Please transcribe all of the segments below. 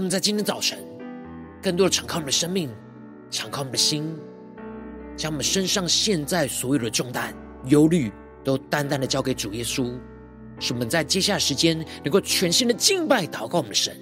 我们在今天早晨，更多的敞开我们的生命，敞开我们的心，将我们身上现在所有的重担、忧虑，都单单的交给主耶稣，使我们在接下来时间，能够全新的敬拜、祷告我们的神。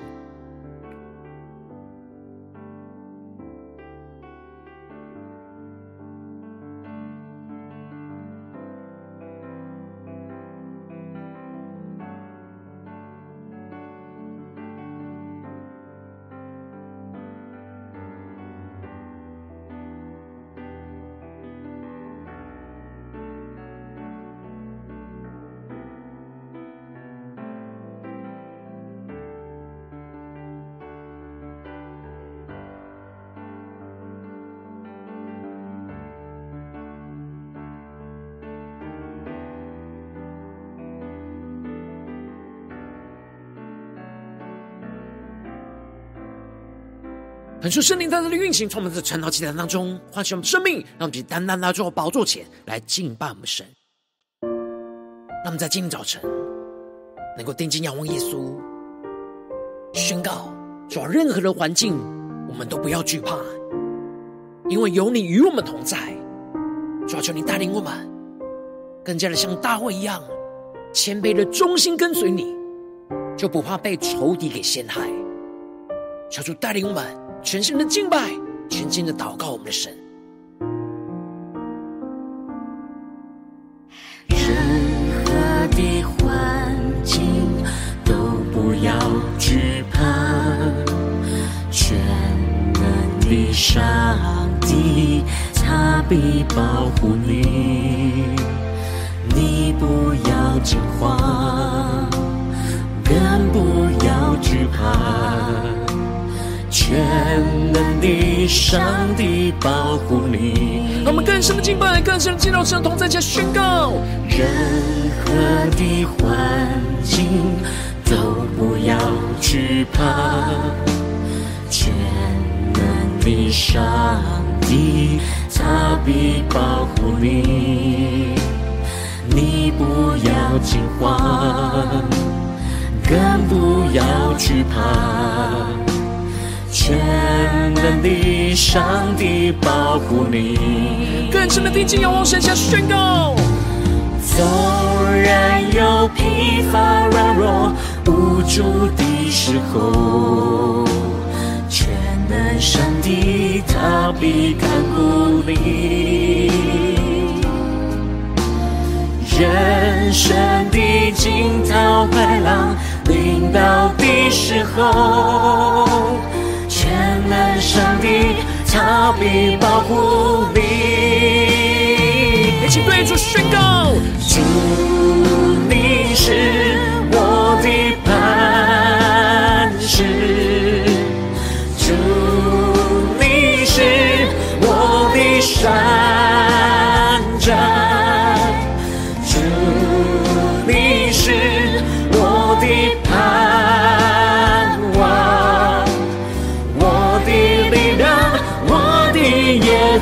感受圣灵在这里运行，充满在晨祷祭坛当中，唤醒我们生命，让我们单单来到宝座前来敬拜我们神。让我们在今天早晨能够定睛仰望耶稣，宣告：说任何的环境，我们都不要惧怕，因为有你与我们同在。主啊，求你带领我们，更加的像大卫一样，谦卑的忠心跟随你，就不怕被仇敌给陷害。求主带领我们。全心的敬拜，全心的祷告，我们的神。任何的环境都不要惧怕，全能的上帝他必保护你，你不要惊慌，全能的上帝保护你，我们更深的敬拜，更深的进入神同在，家宣告。任何的环境都不要惧怕，全能的上帝他必保护你，你不要惊慌，更不要惧怕。全能的上帝保护你，更深的定睛仰望神，下宣告。纵然有疲乏软弱无助的时候，全能上帝他必看顾你。人生的惊涛骇浪临到的时候。难上帝，他必保护你。一起对主宣告：主，你是我的磐石；主，你是我的山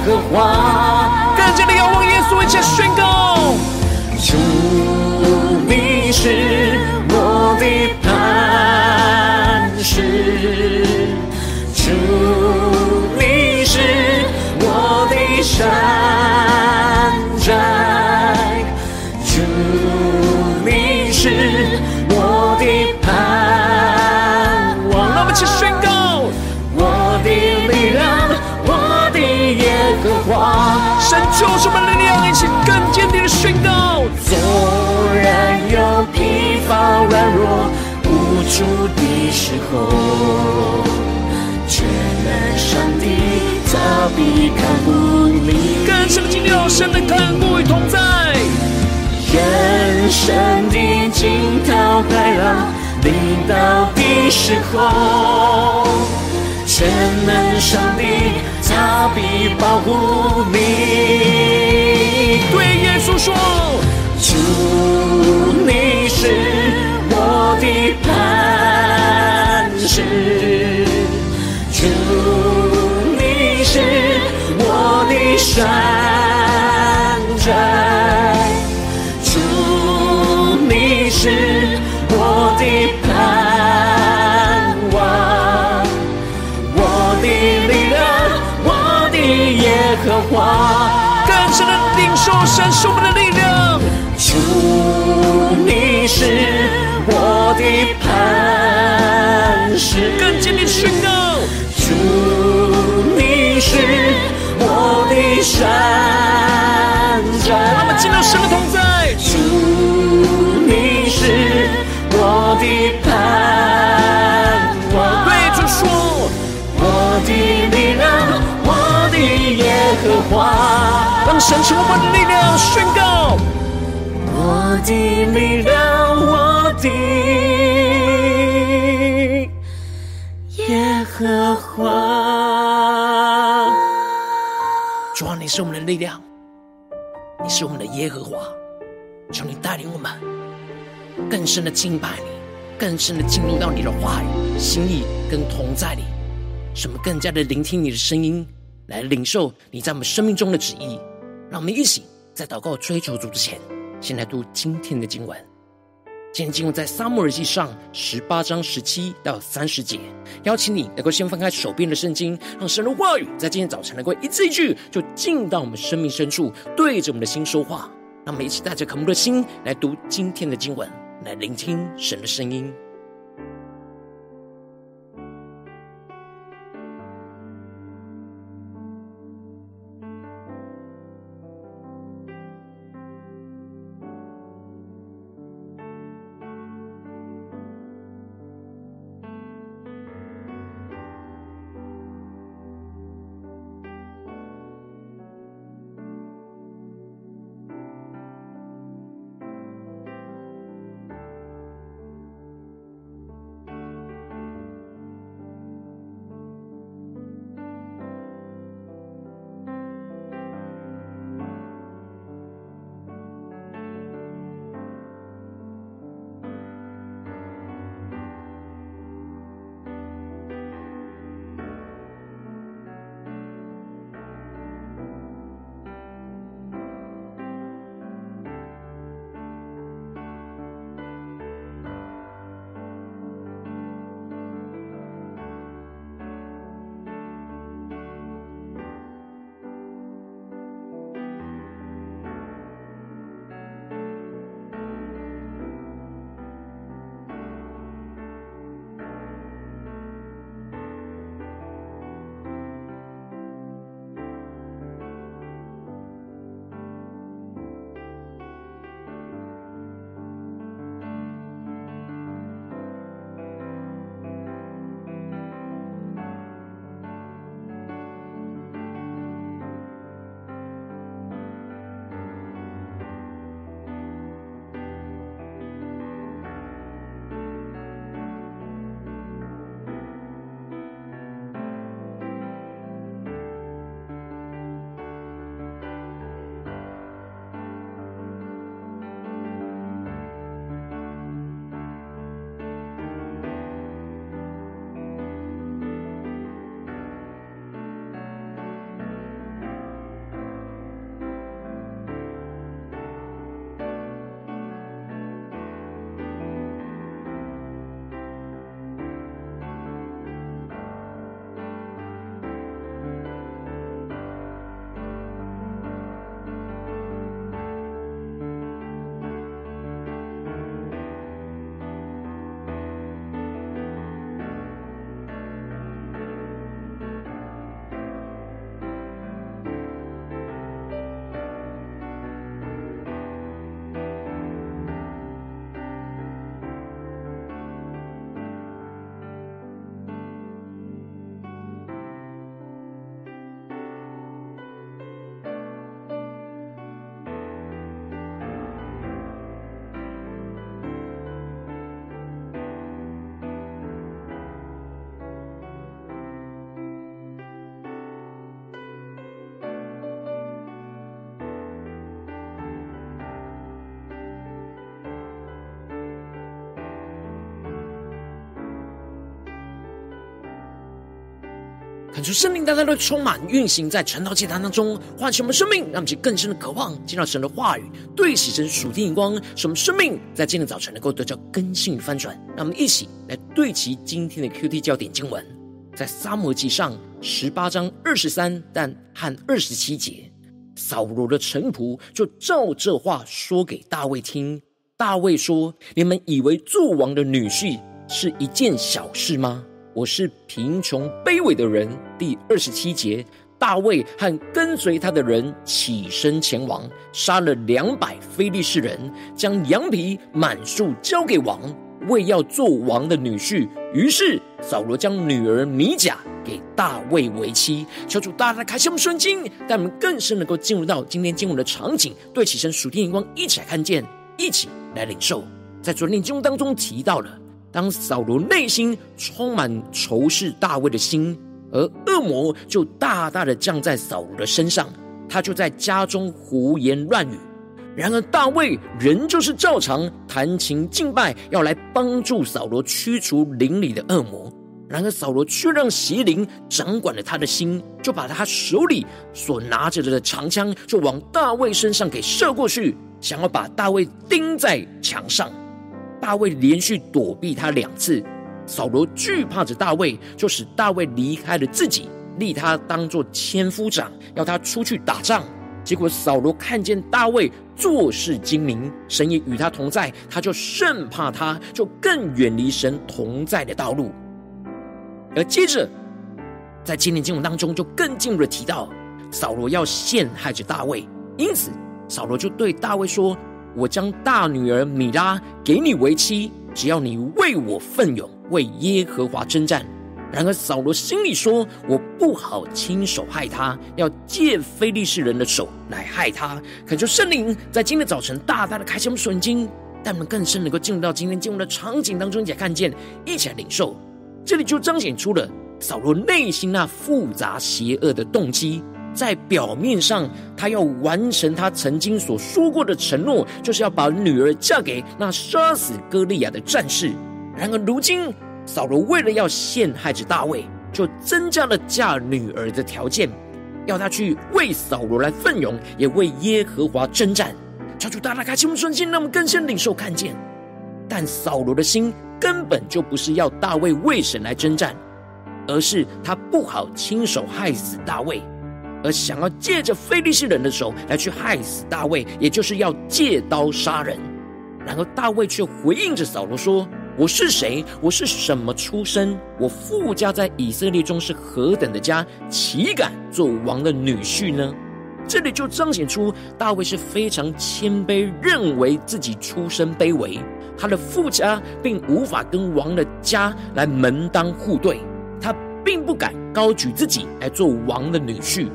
和华，更加的仰望耶稣，一起宣告：主，你是我的磐石。主，你是我的山寨，主，你是我的盼望。让我们一起无助的时候，全能上帝他必看顾你。更深的经历，神的看顾与同在。人生的惊涛骇浪临到的时候，全能上帝他必保护你。对耶稣说。主，你是我的磐石，主，你是我的山寨，主，你是我的盼望，我的力量，我的耶和华，更深的领受神属我们的力量。主，你是我的磐石，更坚定宣告。主，你是我的山寨，让我们进入神的同在。主，你是我的盼望。对主说，我的力量，我的耶和华，让神成为我们的力量，宣告。我的力量，我的耶和华。主啊，你是我们的力量，你是我们的耶和华，求你带领我们更深的敬拜你，更深的进入到你的话语、心意跟同在里，使我们更加的聆听你的声音，来领受你在我们生命中的旨意。让我们一起在祷告追求主之前。先来读今天的经文。今天经文在撒母耳记上十八章十七到三十节。邀请你能够先翻开手边的圣经，让神的话语在今天早晨能够一字一句就进到我们生命深处，对着我们的心说话。让我们一起带着渴慕的心来读今天的经文，来聆听神的声音。看出圣灵大大的充满运行在晨祷祭坛当中，唤醒我们生命，让我们去更深的渴望见到神的话语，对齐神属天眼光，使我们生命在今天早晨能够得到更新与翻转。让我们一起来对齐今天的 QT 焦点经文，在撒母耳记上十八章二十三但和二十七节，扫罗的臣仆就照这话说给大卫听。大卫说：“你们以为做王的女婿是一件小事吗？”我是贫穷卑微的人。第二十七节，大卫和跟随他的人起身前往，杀了两百非利士人，将羊皮满数交给王，为要做王的女婿。于是扫罗将女儿米甲给大卫为妻。求主大大开启我们圣经，带我们更深能够进入到今天经文的场景，对起身属天眼光，一起来看见，一起来领受。在昨天经文当中提到了。当扫罗内心充满仇视大卫的心，而恶魔就大大的降在扫罗的身上，他就在家中胡言乱语。然而大卫仍旧是照常弹琴敬拜，要来帮助扫罗驱除灵里的恶魔。然而扫罗却让邪灵掌管了他的心，就把他手里所拿着的长枪就往大卫身上给射过去，想要把大卫钉在墙上。大卫连续躲避他两次，扫罗惧怕着大卫，就使大卫离开了自己，立他当作千夫长，要他出去打仗。结果扫罗看见大卫做事精明，神也与他同在，他就甚怕他，就更远离神同在的道路。而接着，在今天经文当中，就更进一步的提到，扫罗要陷害着大卫，因此扫罗就对大卫说。我将大女儿米拉给你为妻，只要你为我奋勇，为耶和华征战。然而扫罗心里说：我不好亲手害他，要借非利士人的手来害他。恳求圣灵在今天早晨大大的开启我们眼睛，让我们更深能够进入到今天进入的场景当中，一起来看见，一起来领受。这里就彰显出了扫罗内心那复杂邪恶的动机。在表面上，他要完成他曾经所说过的承诺，就是要把女儿嫁给那杀死歌利亚的战士。然而，如今扫罗为了要陷害着大卫，就增加了嫁女儿的条件，要他去为扫罗来奋勇，也为耶和华征战。求主大大开启我们的心，让我们更深领受看见。但扫罗的心根本就不是要大卫为神来征战，而是他不好亲手害死大卫。而想要借着非利士人的手来去害死大卫，也就是要借刀杀人。然而大卫却回应着扫罗说：“我是谁？我是什么出身？我富家在以色列中是何等的家，岂敢做王的女婿呢？”这里就彰显出大卫是非常谦卑，认为自己出身卑微，他的富家并无法跟王的家来门当户对，他并不敢高举自己来做王的女婿。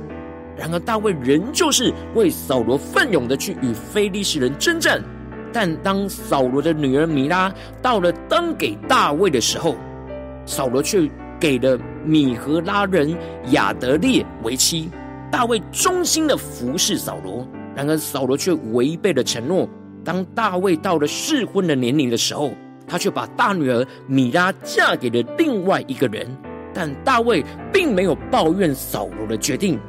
然而大卫仍旧是为扫罗奋勇的去与非利士人征战，但当扫罗的女儿米拉到了当给大卫的时候，扫罗却给了米和拉人亚得列为妻。大卫忠心的服侍扫罗，然而扫罗却违背了承诺。当大卫到了适婚的年龄的时候，他却把大女儿米拉嫁给了另外一个人。但大卫并没有抱怨扫罗的决定。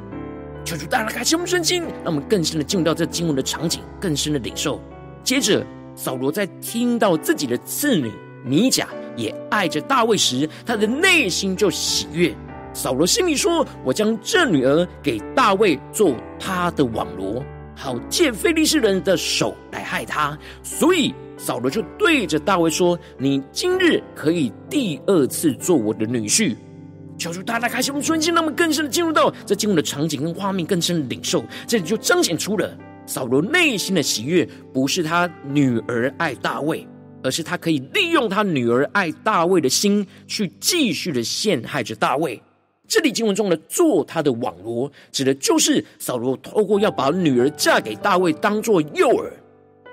求主大大开启我们圣经，让我们更深的进入到这经文的场景，更深的领受。接着，扫罗在听到自己的次女米甲也爱着大卫时，他的内心就喜悦。扫罗心里说：“我将这女儿给大卫做他的网罗，好借非利士人的手来害他。”所以扫罗就对着大卫说：“你今日可以第二次做我的女婿。”求主大大开心我们瞬间，让我们更深的进入到这进入的场景跟画面，更深的领受。这里就彰显出了扫罗内心的喜悦，不是他女儿爱大卫，而是他可以利用他女儿爱大卫的心，去继续的陷害着大卫。这里经文中的做他的网罗，指的就是扫罗透过要把女儿嫁给大卫，当做诱饵。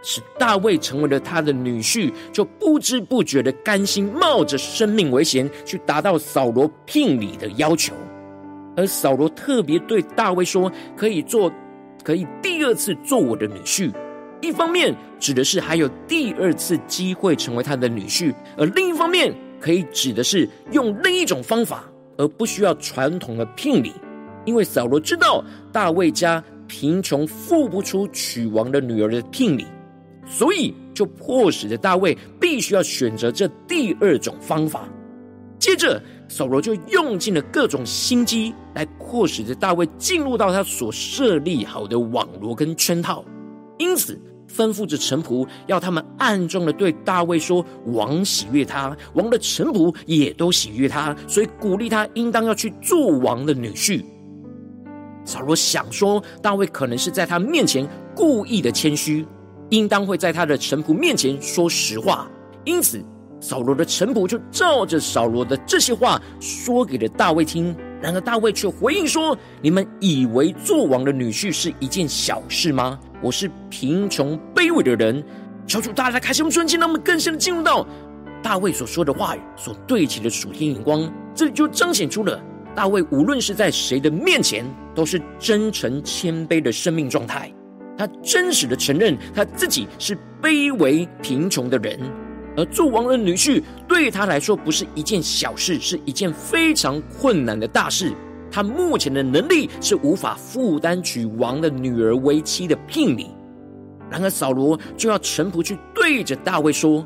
使大卫成为了他的女婿，就不知不觉的甘心冒着生命危险去达到扫罗聘礼的要求。而扫罗特别对大卫说：“可以做，可以第二次做我的女婿。”一方面指的是还有第二次机会成为他的女婿，而另一方面可以指的是用另一种方法而不需要传统的聘礼，因为扫罗知道大卫家贫穷，付不出娶王的女儿的聘礼，所以就迫使着大卫必须要选择这第二种方法。接着，扫罗就用尽了各种心机来迫使着大卫进入到他所设立好的网罗跟圈套，因此吩咐着臣仆要他们暗中的对大卫说：“王喜悦他，王的臣仆也都喜悦他，所以鼓励他应当要去做王的女婿。”扫罗想说，大卫可能是在他面前故意的谦虚，应当会在他的臣仆面前说实话，因此。扫罗的臣仆就照着扫罗的这些话说给了大卫听，然而大卫却回应说：“你们以为做王的女婿是一件小事吗？我是贫穷卑微的人。”求主大家开心我们专心，让我们更深的进入到大卫所说的话语所对齐的属天眼光。这里就彰显出了大卫无论是在谁的面前，都是真诚谦卑的生命状态。他真实的承认他自己是卑微贫穷的人。而做王的女婿对他来说不是一件小事，是一件非常困难的大事。他目前的能力是无法负担娶王的女儿为妻的聘礼。然而扫罗就要臣仆去对着大卫说：“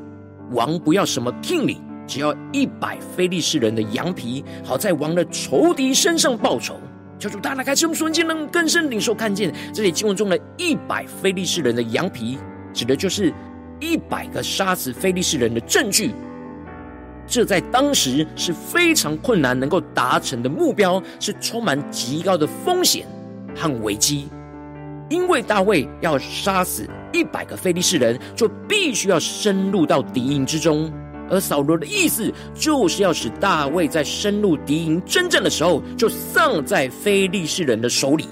王不要什么聘礼，只要一百非利士人的羊皮，好在王的仇敌身上报仇。”求主大大开启我们瞬间能更深领受看见这里经文中的一百非利士人的羊皮，指的就是。一百个杀死非利士人的证据，这在当时是非常困难能够达成的目标，是充满极高的风险和危机。因为大卫要杀死一百个非利士人，就必须要深入到敌营之中。而扫罗的意思就是要使大卫在深入敌营征战的时候，就丧在非利士人的手里。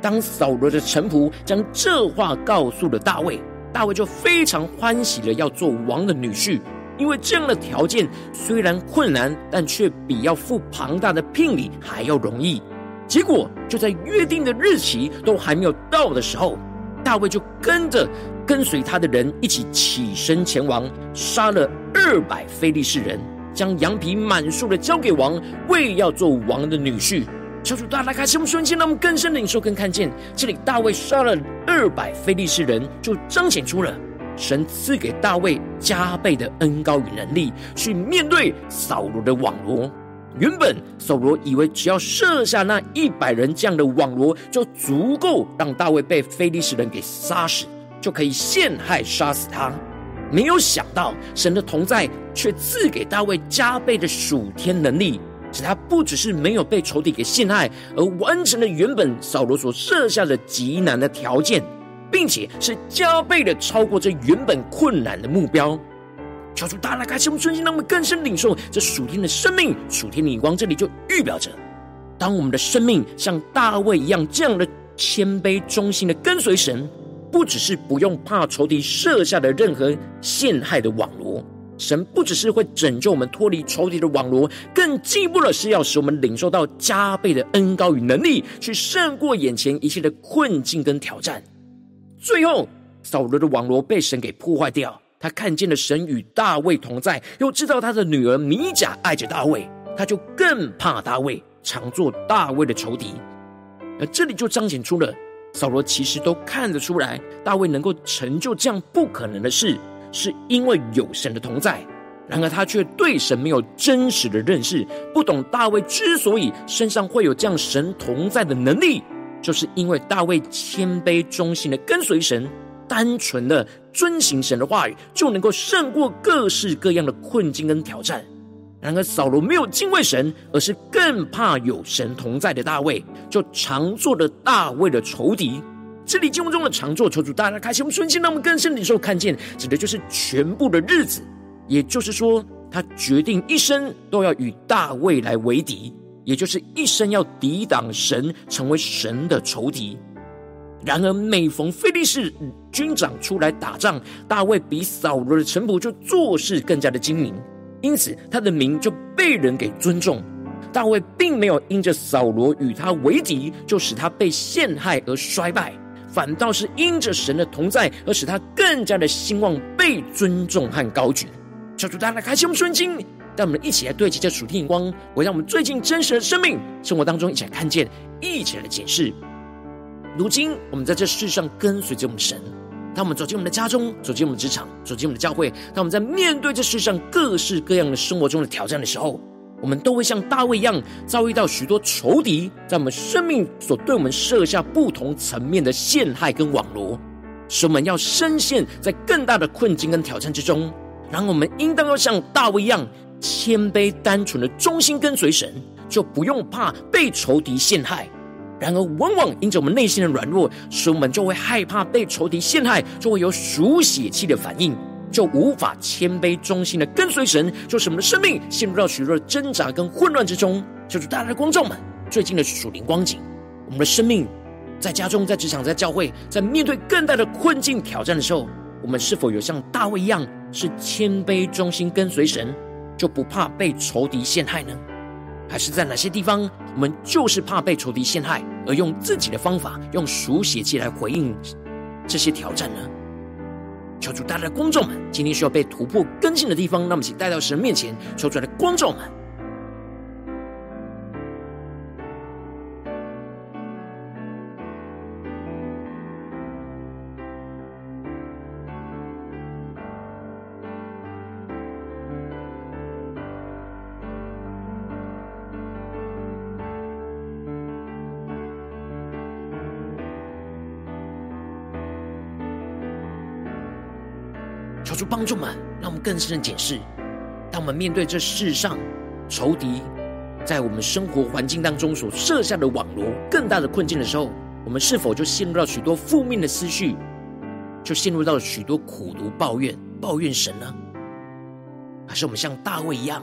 当扫罗的臣仆将这话告诉了大卫。大卫就非常欢喜了要做王的女婿，因为这样的条件虽然困难，但却比要付庞大的聘礼还要容易。结果就在约定的日期都还没有到的时候，大卫就跟着跟随他的人一起起身前往，杀了二百非利士人，将羊皮满数的交给王，为要做王的女婿。求主大大开启我们瞬间，让我们更深领受更看见，这里大卫杀了二百非利士人，就彰显出了神赐给大卫加倍的恩膏与能力，去面对扫罗的网罗。原本扫罗以为只要设下那一百人这样的网罗，就足够让大卫被非利士人给杀死，就可以陷害杀死他。没有想到神的同在，却赐给大卫加倍的属天能力。使他不只是没有被仇敌给陷害，而完成了原本扫罗所设下的极难的条件，并且是加倍的超过这原本困难的目标。求主大大开启我们专心，让我们更深领受这属天的生命、属天的眼光。这里就预表着，当我们的生命像大卫一样这样的谦卑忠心的跟随神，不只是不用怕仇敌设下的任何陷害的网罗。神不只是会拯救我们脱离仇敌的网罗，更进一步的是要使我们领受到加倍的恩高与能力，去胜过眼前一切的困境跟挑战。最后，扫罗的网罗被神给破坏掉，他看见了神与大卫同在，又知道他的女儿米甲爱着大卫，他就更怕大卫，常做大卫的仇敌。而这里就彰显出了扫罗其实都看得出来，大卫能够成就这样不可能的事。是因为有神的同在，然而他却对神没有真实的认识，不懂大卫之所以身上会有这样神同在的能力，就是因为大卫谦卑忠心的跟随神，单纯的遵行神的话语，就能够胜过各式各样的困境跟挑战。然而扫罗没有敬畏神，而是更怕有神同在的大卫，就常做了大卫的仇敌。这里经文中的常做，求主大家开启我们瞬间，让我们更深的时候看见，指的就是全部的日子。也就是说，他决定一生都要与大卫来为敌，也就是一生要抵挡神，成为神的仇敌。然而，每逢非利士军长出来打仗，大卫比扫罗的臣仆就做事更加的精明，因此他的名就被人给尊重。大卫并没有因着扫罗与他为敌，就使他被陷害而衰败。反倒是因着神的同在，而使他更加的兴旺、被尊重和高举。求主大家开启我们顺经，让我们一起来对齐这属天眼光，我让我们最近真实的生命生活当中一起来看见，一起来解释。如今我们在这世上跟随着我们神，当我们走进我们的家中，走进我们的职场，走进我们的教会，当我们在面对这世上各式各样的生活中的挑战的时候，我们都会像大卫一样，遭遇到许多仇敌在我们生命所对我们设下不同层面的陷害跟网罗，使我们要深陷在更大的困境跟挑战之中。然后我们应当要像大卫一样，谦卑单纯的忠心跟随神，就不用怕被仇敌陷害。然而，往往因着我们内心的软弱，使我们就会害怕被仇敌陷害，就会有属血气的反应，就无法谦卑忠心的跟随神，就使我们的生命陷入到许多的挣扎跟混乱之中。就是，大家的观众们，最近的属灵光景，我们的生命在家中、在职场、在教会，在面对更大的困境挑战的时候，我们是否有像大卫一样，是谦卑忠心跟随神，就不怕被仇敌陷害呢？还是在哪些地方，我们就是怕被仇敌陷害，而用自己的方法，用属血气来回应这些挑战呢？求主大家的观众们，今天需要被突破更新的地方，那么请带到神面前，求主的观众们。帮助们，让我们更深的检视：当我们面对这世上仇敌在我们生活环境当中所设下的网罗、更大的困境的时候，我们是否就陷入到许多负面的思绪，就陷入到了许多苦毒、抱怨、抱怨神呢？还是我们像大卫一样，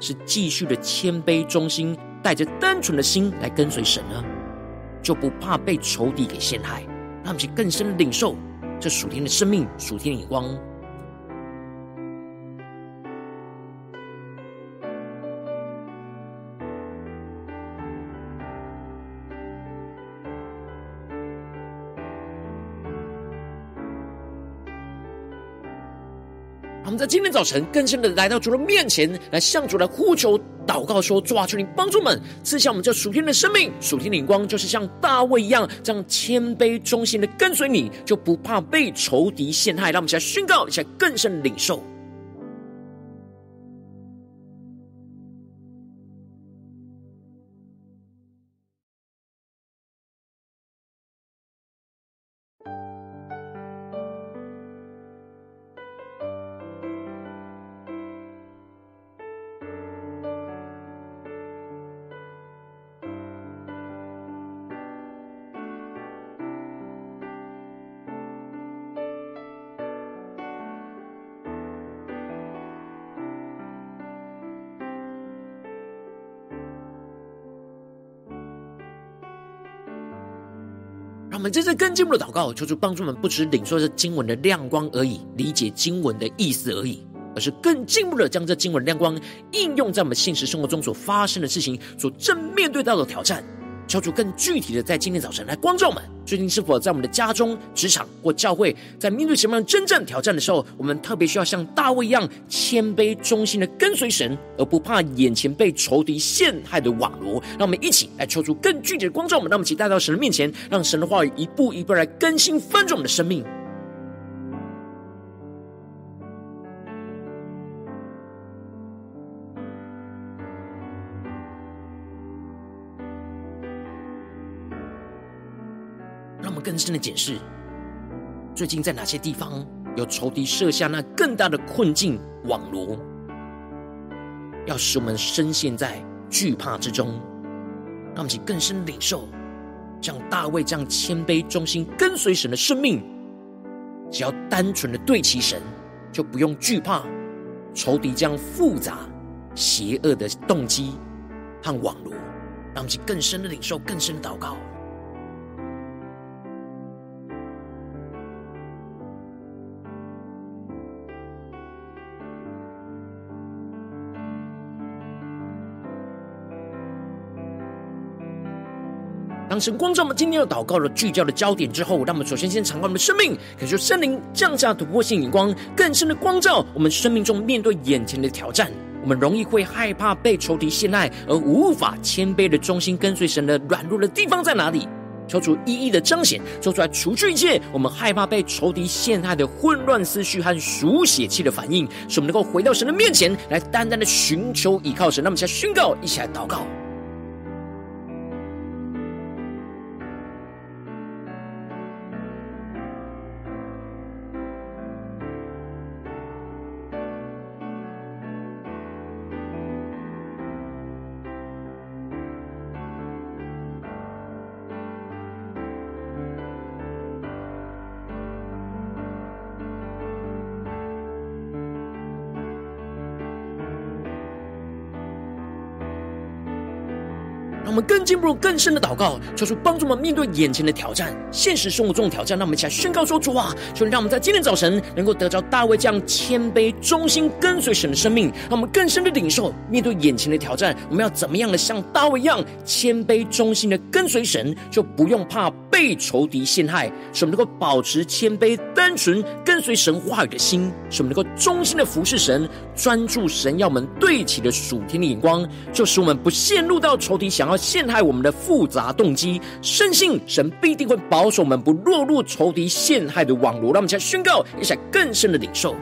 是继续的谦卑、忠心，带着单纯的心来跟随神呢？就不怕被仇敌给陷害，让我们去更深的领受这属天的生命、属天的眼光。在今天早晨更深的来到主的面前，来向主来呼求、祷告，说：“主啊，求你帮助们赐下我们这属天的生命、属天的光，就是像大卫一样，这样谦卑忠心的跟随你，就不怕被仇敌陷害。”让我们一起来宣告，一起来更深的领受。我们这次更进一步的祷告，求主帮助我们，不只领受这经文的亮光而已，理解经文的意思而已，而是更进一步的将这经文亮光应用在我们现实生活中所发生的事情，所正面对到的挑战。求主更具体的在今天早晨来光照我们，最近是否在我们的家中、职场或教会，在面对什么样真正挑战的时候，我们特别需要像大卫一样谦卑忠心的跟随神，而不怕眼前被仇敌陷害的网罗。让我们一起来抽出更具体的光照我们，让我们一起带到神的面前，让神的话语一步一步来更新翻转我们的生命。更深的检视，最近在哪些地方有仇敌设下那更大的困境网罗，要使我们深陷在惧怕之中，让我们更深领受，像大卫这样谦卑忠心跟随神的生命，只要单纯的对齐神，就不用惧怕仇敌这样复杂邪恶的动机和网罗，让我们更深的领受，更深的祷告。神光照我们今天又祷告的聚焦的焦点之后，让我们首先先敞开我们的生命，感受圣灵降下突破性眼光，更深的光照我们生命中面对眼前的挑战。我们容易会害怕被仇敌陷害，而无法谦卑的忠心跟随神的软弱的地方在哪里？求主一一的彰显，做出来除去一切我们害怕被仇敌陷害的混乱思绪和属血气的反应，使我们能够回到神的面前来，单单的寻求依靠神。那么，先宣告，一起来祷告。让我们更进一步、更深的祷告，求主帮助我们面对眼前的挑战、现实生活中的挑战。让我们一起来宣告说：“主啊，求你让我们在今天早晨能够得着大卫这样谦卑、忠心跟随神的生命。让我们更深的领受，面对眼前的挑战，我们要怎么样的像大卫一样谦卑、忠心的跟随神，就不用怕被仇敌陷害。使我们能够保持谦卑、单纯跟随神话语的心，使我们能够忠心的服侍神，专注神要我们对齐的属天的眼光，就使我们不陷入到仇敌想要。”陷害我们的复杂动机，深信神必定会保守我们不落入仇敌陷害的网罗。让我们再宣告，一下更深的领受，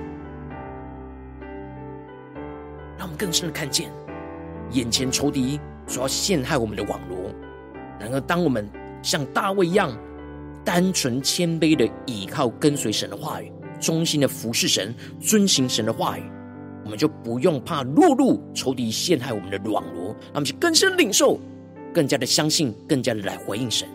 让我们更深的看见眼前仇敌所要陷害我们的网罗。然而，当我们像大卫一样单纯谦卑的倚靠跟随神的话语，忠心的服侍神，遵行神的话语，我们就不用怕落入仇敌陷害我们的网罗。让我们更深领受。更加的相信，更加的来回应神。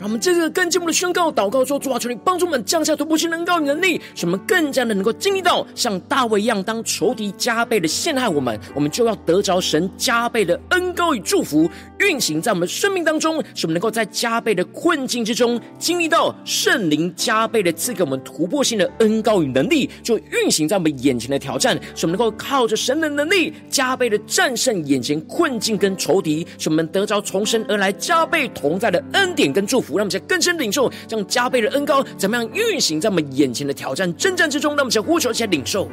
让我们这个更进一步的宣告、祷告说：主啊，求你帮助我们降下突破性能高与能力，使我们更加的能够经历到像大卫一样，当仇敌加倍的陷害我们，我们就要得着神加倍的恩膏与祝福运行在我们生命当中，使我们能够在加倍的困境之中经历到圣灵加倍的赐给我们突破性的恩膏与能力，就运行在我们眼前的挑战，使我们能够靠着神的能力加倍的战胜眼前困境跟仇敌，使我们得着从神而来加倍同在的恩典跟祝福。让我们在更深领受，这样加倍的恩高，怎么样运行在我们眼前的挑战、征战之中？让我们在呼求，一起来领受。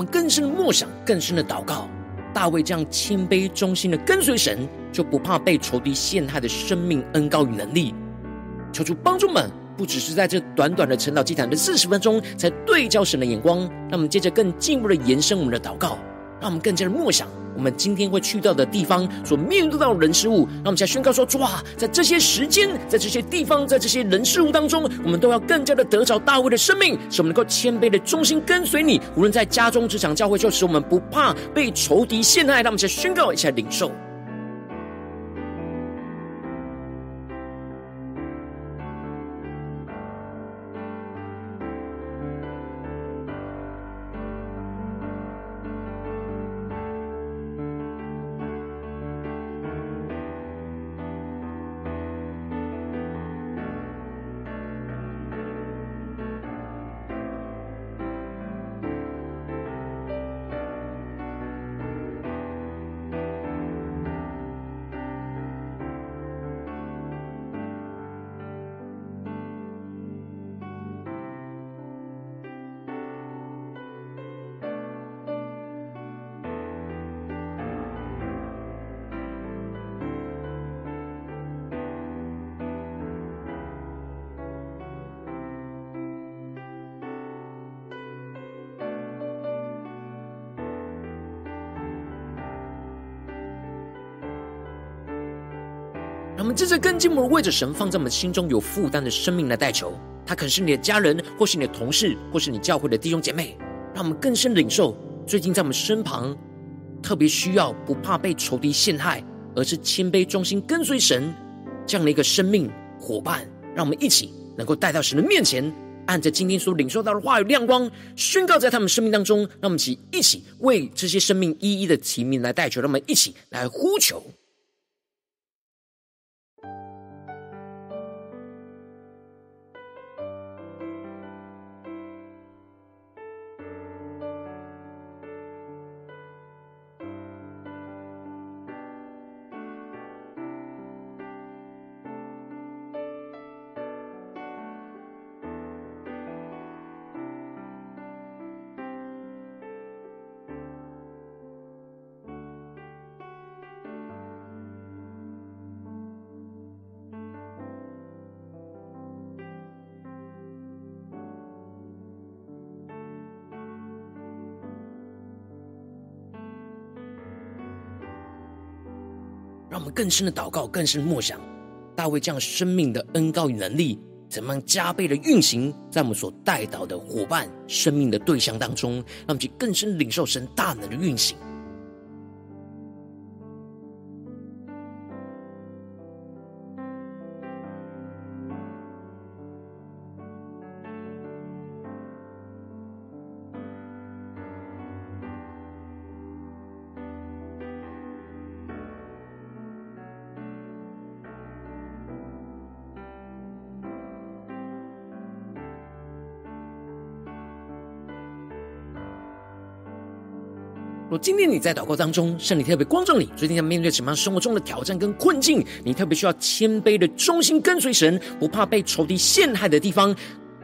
们更深的默想，更深的祷告。大卫这样谦卑忠心的跟随神，就不怕被仇敌陷害的生命恩膏与能力。求主帮助们，不只是在这短短的晨祷祭坛的四十分钟，才对焦神的眼光。让我们接着更进一步的延伸我们的祷告，让我们更加的默想。我们今天会去到的地方，所面对到的人事物，那我们现在宣告说：哇，在这些时间，在这些地方，在这些人事物当中，我们都要更加的得着大卫的生命，使我们能够谦卑的忠心跟随你。无论在家中、职场、教会，就使我们不怕被仇敌陷害。那我们现在宣告一下领受。让我们这次更进一步为着神放在我们心中有负担的生命来代求。他可能是你的家人，或是你的同事，或是你教会的弟兄姐妹。让我们更深领受，最近在我们身旁特别需要不怕被仇敌陷害，而是谦卑忠心跟随神这样的一个生命伙伴。让我们一起能够带到神的面前，按着今天所领受到的话语亮光，宣告在他们生命当中。让我们一起一起为这些生命一一的提名来代求，让我们一起来呼求。我们更深的祷告，更深的默想，大卫这样生命的恩膏与能力，怎么样加倍的运行在我们所带导的伙伴生命的对象当中，让我们去更深领受神大能的运行。若今天你在祷告当中，圣灵特别光照你，最近在面对什么样生活中的挑战跟困境，你特别需要谦卑的忠心跟随神，不怕被仇敌陷害的地方。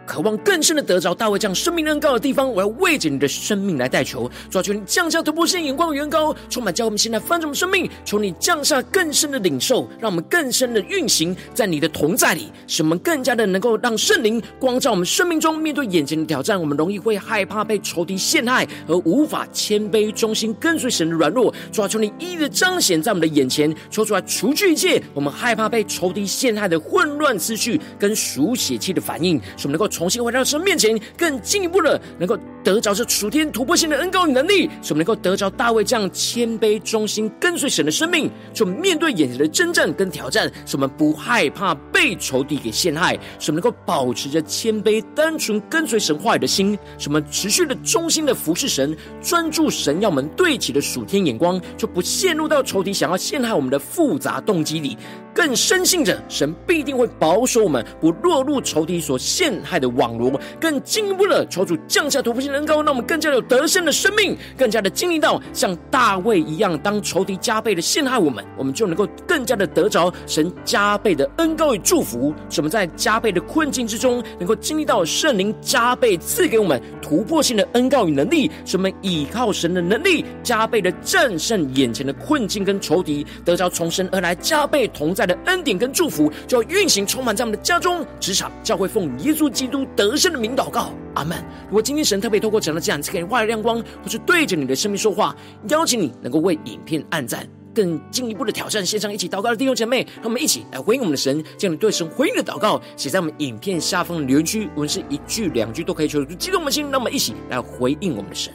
渴望更深的得着大卫这样生命恩膏的地方，我要为着你的生命来代求，主啊，求你降下突破性眼光的恩膏，充满叫我们现在翻转我们生命，求你降下更深的领受，让我们更深的运行在你的同在里，使我们更加的能够让圣灵光照我们生命中面对眼前的挑战，我们容易会害怕被仇敌陷害，而无法谦卑忠心跟随神的软弱。主啊，求你一一的彰显在我们的眼前，说出来除去一切我们害怕被仇敌陷害的混乱思绪跟属血气的反应，使我们能够。重新回到神面前，更进一步的能够得着这属天突破性的恩膏与能力，使我们能够得着大卫这样谦卑忠心跟随神的生命。使我们面对眼前的征战跟挑战，使我们不害怕被仇敌给陷害，使我们能够保持着谦卑单纯跟随神话语的心，使我们持续的忠心的服侍神，专注神要我们对齐的属天眼光，就不陷入到仇敌想要陷害我们的复杂动机里。更深信着神必定会保守我们，不落入仇敌所陷害的网罗。更进一步的求主降下突破性的恩膏，让我们更加有得胜的生命，更加的经历到像大卫一样，当仇敌加倍的陷害我们，我们就能够更加的得着神加倍的恩膏与祝福。使我们在加倍的困境之中，能够经历到圣灵加倍赐给我们突破性的恩膏与能力。使我们倚靠神的能力，加倍的战胜眼前的困境跟仇敌，得着从神而来加倍同在的恩典跟祝福，就要运行充满在我们的家中、职场、教会，奉耶稣基督得胜的名祷告，阿门。如果今天神特别透过这样的这样子给你画亮光，或是对着你的生命说话，邀请你能够为影片按赞，更进一步的挑战线上一起祷告的弟兄姐妹，让我们一起来回应我们的神，将你对神回应的祷告写在我们影片下方的留言区，无论是一句两句都可以，求主激动我们的心，让我们一起来回应我们的神。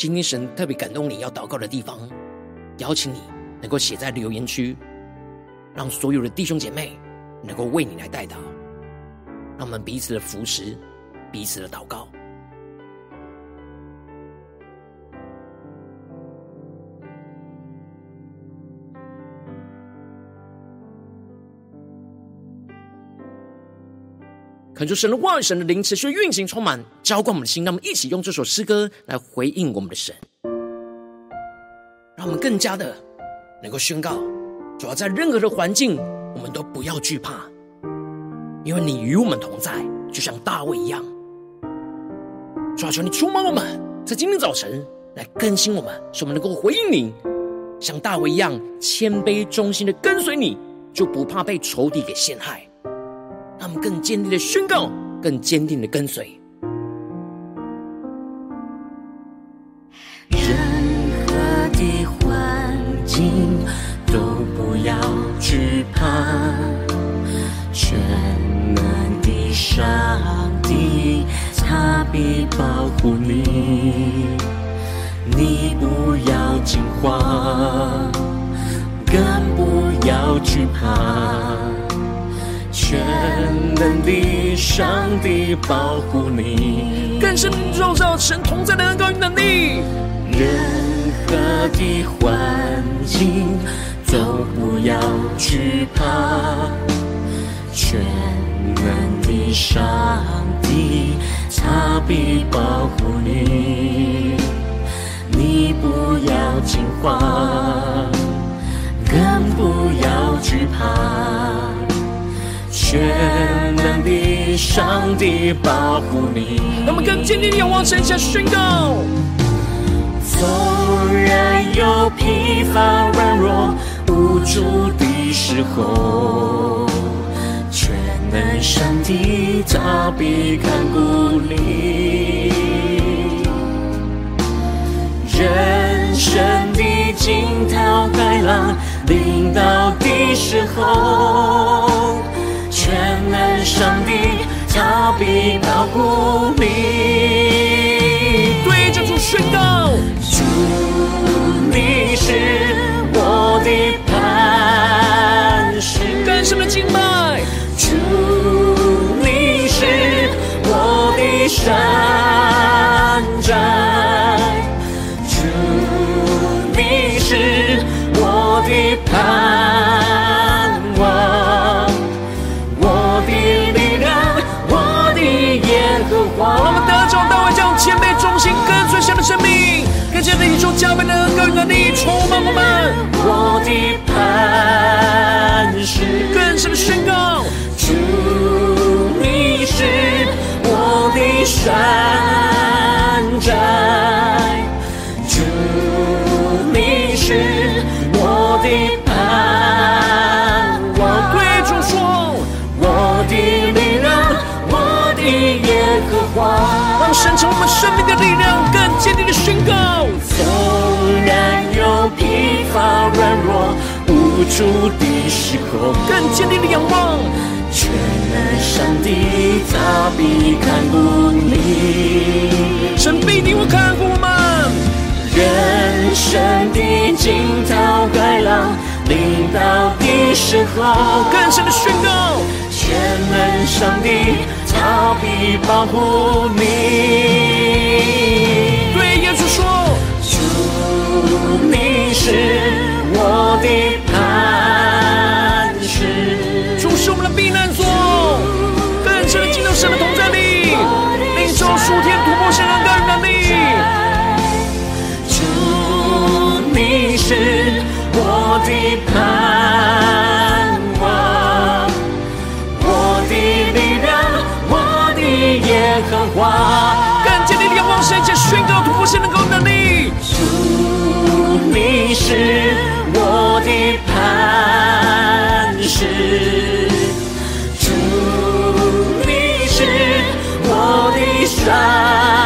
今天神特别感动你要祷告的地方，邀请你能够写在留言区，让所有的弟兄姐妹能够为你来代祷，让我们彼此的扶持，彼此的祷告。恳求神的万、神的灵持续运行、充满、浇灌我们的心，让我们一起用这首诗歌来回应我们的神，让我们更加的能够宣告：主要在任何的环境，我们都不要惧怕，因为你与我们同在，就像大卫一样。主要求你触摸我们，在今天早晨来更新我们，使我们能够回应你，像大卫一样谦卑忠心的跟随你，就不怕被仇敌给陷害。他们更坚定的宣告，更坚定的跟随。任何的环境都不要惧怕，全能的上帝他必保护你，你不要惊慌，更不要惧怕。全能的上帝保护你，更深荣耀神同在的恩膏与能力。任何的环境都不要惧怕，全能的上帝他必保护你，你不要惊慌，更不要惧怕。全能的上帝保护你，让我们更坚定地仰望神，向宣告。纵然有疲乏、软弱、无助的时候，全能上帝他必看顾你。人生的惊涛骇浪临到的时候。上帝，他必保护你。对着主宣告，主你是我的磐石，干什么敬拜。主你是我的山加倍的恩膏与能力充满我们。我的磐石，更深的宣告，主你是我的山寨，主你是我的盼望。对主说，我的力量，我的耶和华，让神成我们生命的力量，然有疲乏、软弱、无助的时候，更坚定的仰望。全能上帝他必看顾你，神必你我看顾吗。人生的惊涛骇浪临到的时候，更深的宣告。全能上帝，他必保护你。是我的磐石，主是我们的避难所。更深的进入神的同在里，领受属天突破性的恩膏与能力。主，你是我的盼望。”我的力量，我的耶和华，更坚定的仰望神，且宣告突破性的能力。主，是我的磐石，主，你是我的山。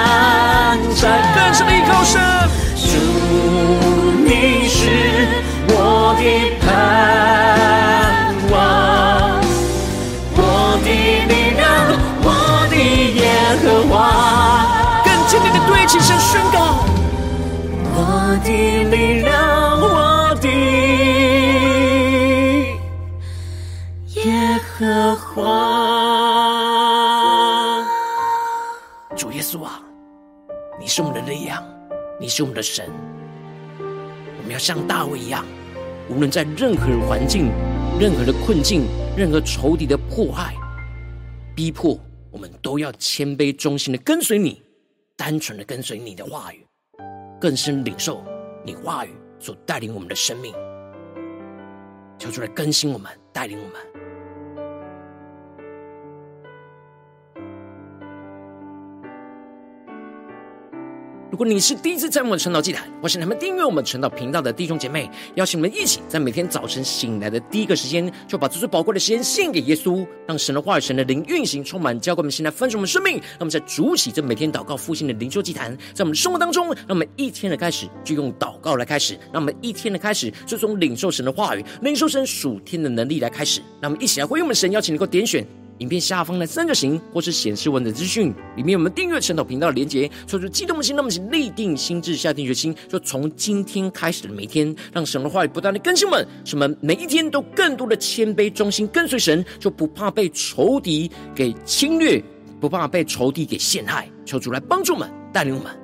主耶稣啊，你是我们的力量，你是我们的神。我们要像大卫一样，无论在任何环境、任何的困境、任何仇敌的迫害、逼迫。我们都要谦卑忠心的跟随你，单纯的跟随你的话语，更深领受你话语所带领我们的生命。求主来更新我们，带领我们。如果你是第一次在我们晨祷祭坛，或是你们订阅我们晨祷频道的弟兄姐妹，邀请我们一起在每天早晨醒来的第一个时间，就把这最宝贵的时间献给耶稣，让神的话语、神的灵运行，充满教灌我们现在分盛我们生命。让我们在主起这每天祷告复兴的灵修祭坛，在我们生活当中，让我们一天的开始就用祷告来开始，让我们一天的开始就从领受神的话语、领受神属天的能力来开始。让我们一起来回应我们神邀请，能够点选。影片下方的三角形，或是显示文的资讯里面，我们订阅陈祷频道的连结。说出激动的心，那么请立定心志，下定决心，就从今天开始的每一天，让神的话语不断的更新我们，使我们每一天都更多的谦卑忠心跟随神，就不怕被仇敌给侵略，不怕被仇敌给陷害。求主来帮助我们，带领我们。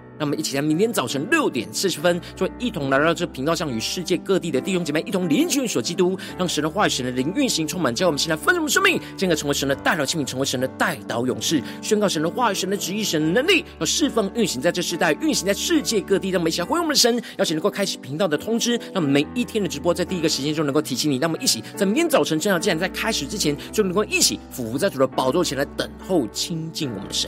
那么，一起在明天早晨六点四十分，就一同来到这频道上，与世界各地的弟兄姐妹一同联结所基督，让神的话语、神的灵运行，充满，叫我们现在丰盛生命，进而成为神的代祷器皿，成为神的代祷勇士，宣告神的话语、神的旨意、神的能力，要释放运行在这世代，运行在世界各地。让我们一起来回应我们的神，邀请能够开启频道的通知，让我们每一天的直播在第一个时间就能够提醒你。让我们一起在明天早晨这样，既然在开始之前，就能够一起俯伏在主的宝座前来等候亲近我们的神。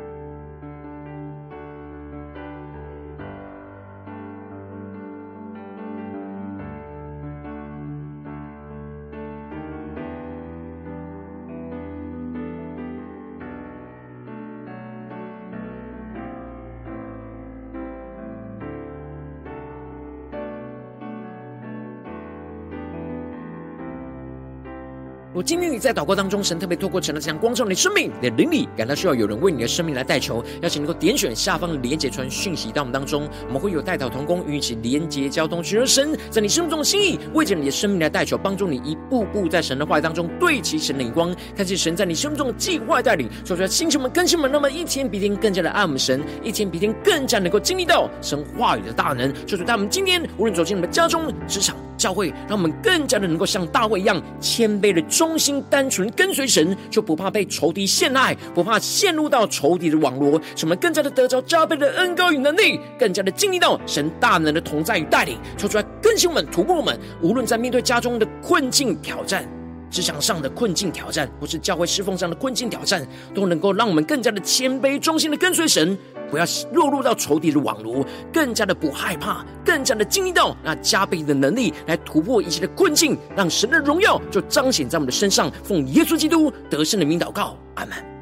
我今天你在祷告当中，神特别透过神的这样光照你的生命，你的灵里感到需要有人为你的生命来代求，邀请能够点选下方的连结传讯息到我们当中，我们会有代祷同工与你一起连结交通，寻求神在你生命中的心意，为着你的生命来代求，帮助你一步步在神的话语当中对齐神的眼光，看见神在你生命中的计划带领，说出来星球们、更新们，那么一天比一天更加的爱我们神，一天比一天更加能够经历到神话语的大能，就是他们今天无论走进你们家中、职场。教会让我们更加的能够像大卫一样谦卑的忠心单纯跟随神，就不怕被仇敌陷害，不怕陷入到仇敌的网罗，使我们更加的得着加倍的恩高与能力，更加的经历到神大能的同在与带领，说出来更新我们、突破我们。无论在面对家中的困境挑战、职场上的困境挑战，或是教会侍奉上的困境挑战，都能够让我们更加的谦卑忠心的跟随神。不要落入到仇敌的网罗，更加的不害怕，更加的经历到那加倍的能力来突破一切的困境，让神的荣耀就彰显在我们的身上。奉耶稣基督得胜的名祷告，阿门。